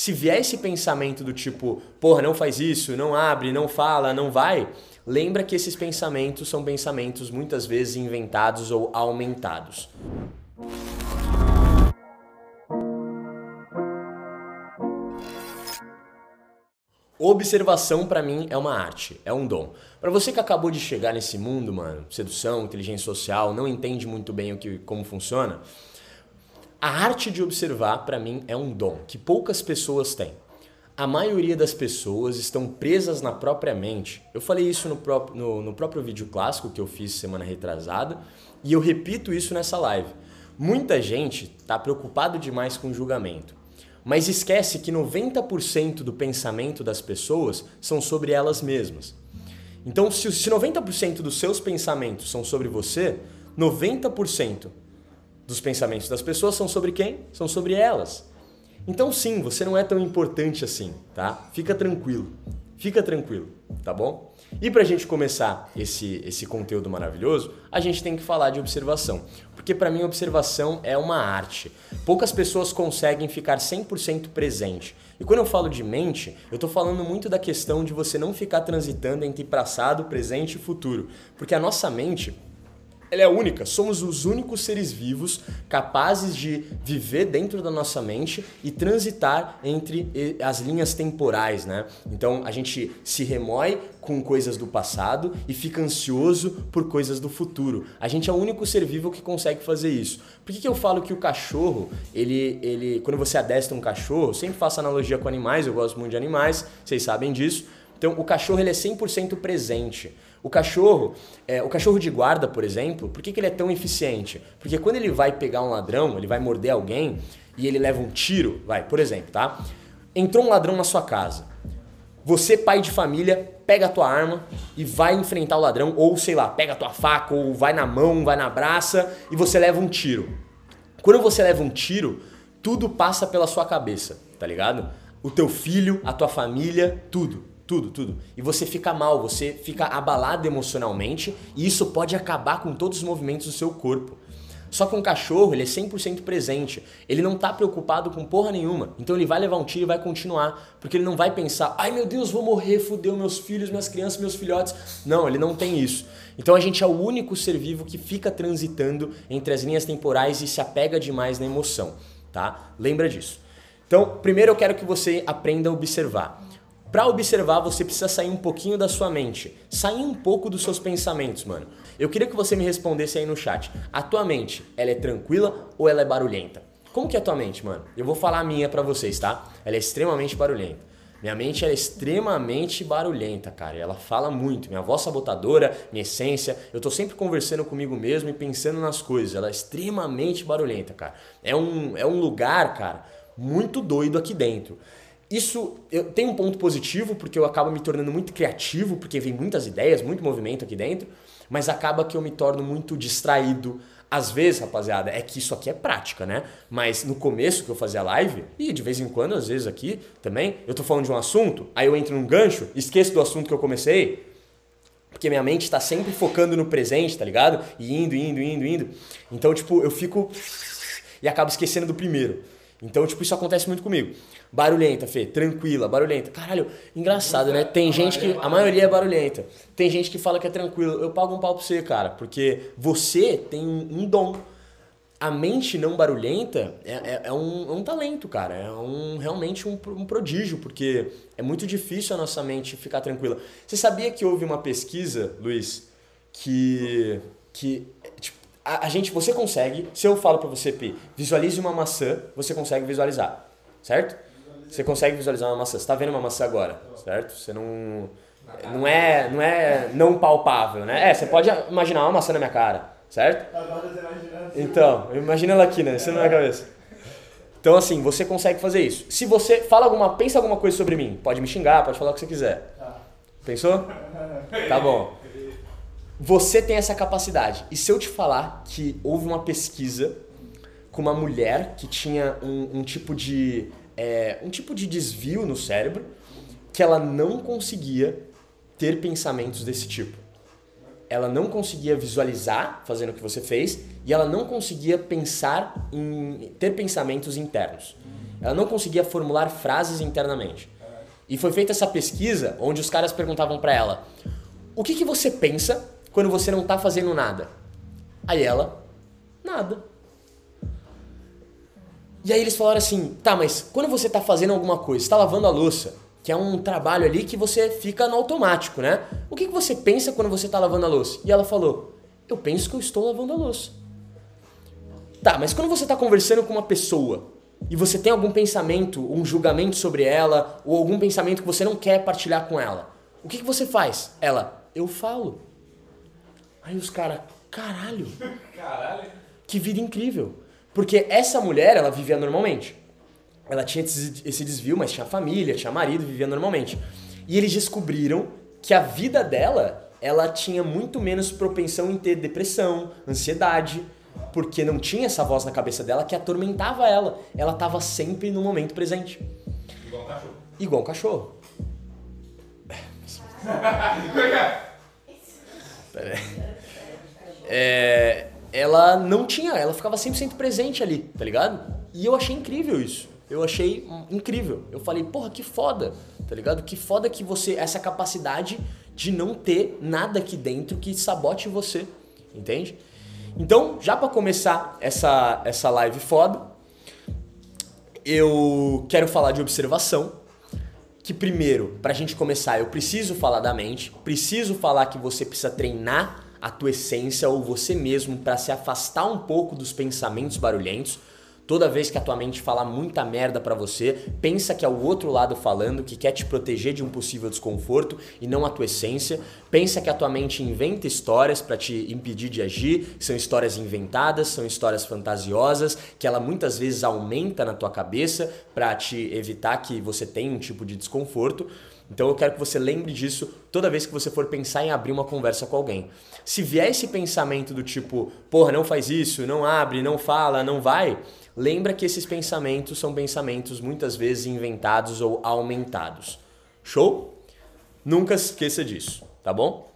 Se vier esse pensamento do tipo, porra, não faz isso, não abre, não fala, não vai, lembra que esses pensamentos são pensamentos muitas vezes inventados ou aumentados. Observação para mim é uma arte, é um dom. Para você que acabou de chegar nesse mundo, mano, sedução, inteligência social, não entende muito bem o que como funciona, a arte de observar para mim é um dom que poucas pessoas têm. A maioria das pessoas estão presas na própria mente. Eu falei isso no próprio, no, no próprio vídeo clássico que eu fiz semana retrasada e eu repito isso nessa live. Muita gente está preocupado demais com julgamento mas esquece que 90% do pensamento das pessoas são sobre elas mesmas. Então, se 90% dos seus pensamentos são sobre você, 90% dos pensamentos das pessoas são sobre quem? São sobre elas. Então, sim, você não é tão importante assim, tá? Fica tranquilo. Fica tranquilo, tá bom? E para a gente começar esse, esse conteúdo maravilhoso, a gente tem que falar de observação. Porque para mim, observação é uma arte. Poucas pessoas conseguem ficar 100% presente. E quando eu falo de mente, eu estou falando muito da questão de você não ficar transitando entre passado, presente e futuro. Porque a nossa mente ela é única. Somos os únicos seres vivos capazes de viver dentro da nossa mente e transitar entre as linhas temporais, né? Então a gente se remói com coisas do passado e fica ansioso por coisas do futuro. A gente é o único ser vivo que consegue fazer isso. Por que, que eu falo que o cachorro, ele, ele, quando você adestra um cachorro, sempre faço analogia com animais, eu gosto muito de animais, vocês sabem disso. Então o cachorro ele é 100% presente. O cachorro, é, o cachorro de guarda, por exemplo, por que, que ele é tão eficiente? Porque quando ele vai pegar um ladrão, ele vai morder alguém e ele leva um tiro, vai, por exemplo, tá? Entrou um ladrão na sua casa. Você, pai de família, pega a tua arma e vai enfrentar o ladrão, ou sei lá, pega a tua faca, ou vai na mão, vai na braça e você leva um tiro. Quando você leva um tiro, tudo passa pela sua cabeça, tá ligado? O teu filho, a tua família, tudo. Tudo, tudo. E você fica mal, você fica abalado emocionalmente e isso pode acabar com todos os movimentos do seu corpo. Só que um cachorro, ele é 100% presente. Ele não tá preocupado com porra nenhuma. Então ele vai levar um tiro e vai continuar. Porque ele não vai pensar, ai meu Deus, vou morrer, fudeu meus filhos, minhas crianças, meus filhotes. Não, ele não tem isso. Então a gente é o único ser vivo que fica transitando entre as linhas temporais e se apega demais na emoção, tá? Lembra disso. Então, primeiro eu quero que você aprenda a observar. Para observar, você precisa sair um pouquinho da sua mente, sair um pouco dos seus pensamentos, mano. Eu queria que você me respondesse aí no chat. A tua mente, ela é tranquila ou ela é barulhenta? Como que é a tua mente, mano? Eu vou falar a minha para vocês, tá? Ela é extremamente barulhenta. Minha mente é extremamente barulhenta, cara. Ela fala muito. Minha voz sabotadora, minha essência. Eu tô sempre conversando comigo mesmo e pensando nas coisas. Ela é extremamente barulhenta, cara. É um, é um lugar, cara, muito doido aqui dentro. Isso eu, tem um ponto positivo, porque eu acabo me tornando muito criativo, porque vem muitas ideias, muito movimento aqui dentro, mas acaba que eu me torno muito distraído. Às vezes, rapaziada, é que isso aqui é prática, né? Mas no começo que eu fazia live, e de vez em quando, às vezes aqui também, eu tô falando de um assunto, aí eu entro num gancho, esqueço do assunto que eu comecei, porque minha mente está sempre focando no presente, tá ligado? E indo, indo, indo, indo. Então, tipo, eu fico e acabo esquecendo do primeiro. Então, tipo, isso acontece muito comigo. Barulhenta, Fê, tranquila, barulhenta. Caralho, engraçado, né? Tem gente que. A maioria é barulhenta. Tem gente que fala que é tranquilo. Eu pago um pau pra você, cara, porque você tem um dom. A mente não barulhenta é, é, é, um, é um, talento, cara. É um, realmente um, um prodígio, porque é muito difícil a nossa mente ficar tranquila. Você sabia que houve uma pesquisa, Luiz, que. que a, a, gente, você consegue, se eu falo para você, Pi, visualize uma maçã, você consegue visualizar, certo? Você consegue visualizar uma maçã. Você está vendo uma maçã agora, certo? Você não não é não é não palpável, né? É, você pode imaginar uma maçã na minha cara, certo? Então, imagina ela aqui, né? Isso na minha cabeça. Então assim, você consegue fazer isso. Se você fala alguma, pensa alguma coisa sobre mim, pode me xingar, pode falar o que você quiser. Pensou? Tá bom você tem essa capacidade. E se eu te falar que houve uma pesquisa com uma mulher que tinha um, um tipo de é, um tipo de desvio no cérebro que ela não conseguia ter pensamentos desse tipo. Ela não conseguia visualizar fazendo o que você fez e ela não conseguia pensar em ter pensamentos internos. Ela não conseguia formular frases internamente. E foi feita essa pesquisa onde os caras perguntavam para ela: "O que que você pensa quando você não tá fazendo nada?" Aí ela: "Nada." E aí eles falaram assim: "Tá, mas quando você tá fazendo alguma coisa, está lavando a louça, que é um trabalho ali que você fica no automático, né? O que, que você pensa quando você está lavando a louça? E ela falou: Eu penso que eu estou lavando a louça. Tá, mas quando você está conversando com uma pessoa e você tem algum pensamento, um julgamento sobre ela, ou algum pensamento que você não quer partilhar com ela, o que, que você faz? Ela: Eu falo. Aí os caras: Caralho! Caralho! Que vida incrível! Porque essa mulher, ela vivia normalmente ela tinha esse desvio, mas tinha família, tinha marido, vivia normalmente. E eles descobriram que a vida dela, ela tinha muito menos propensão em ter depressão, ansiedade, porque não tinha essa voz na cabeça dela que atormentava ela. Ela estava sempre no momento presente. Igual um cachorro. Igual um cachorro. Pera aí. É, ela não tinha, ela ficava 100% presente ali, tá ligado? E eu achei incrível isso eu achei incrível. Eu falei, porra, que foda, tá ligado? Que foda que você, essa capacidade de não ter nada aqui dentro que sabote você, entende? Então, já para começar essa, essa live foda, eu quero falar de observação. Que primeiro, pra gente começar, eu preciso falar da mente, preciso falar que você precisa treinar a tua essência ou você mesmo para se afastar um pouco dos pensamentos barulhentos Toda vez que a tua mente falar muita merda para você, pensa que é o outro lado falando, que quer te proteger de um possível desconforto e não a tua essência. Pensa que a tua mente inventa histórias para te impedir de agir, são histórias inventadas, são histórias fantasiosas, que ela muitas vezes aumenta na tua cabeça para te evitar que você tenha um tipo de desconforto. Então eu quero que você lembre disso toda vez que você for pensar em abrir uma conversa com alguém. Se vier esse pensamento do tipo, porra, não faz isso, não abre, não fala, não vai, lembra que esses pensamentos são pensamentos muitas vezes inventados ou aumentados. Show? Nunca esqueça disso, tá bom?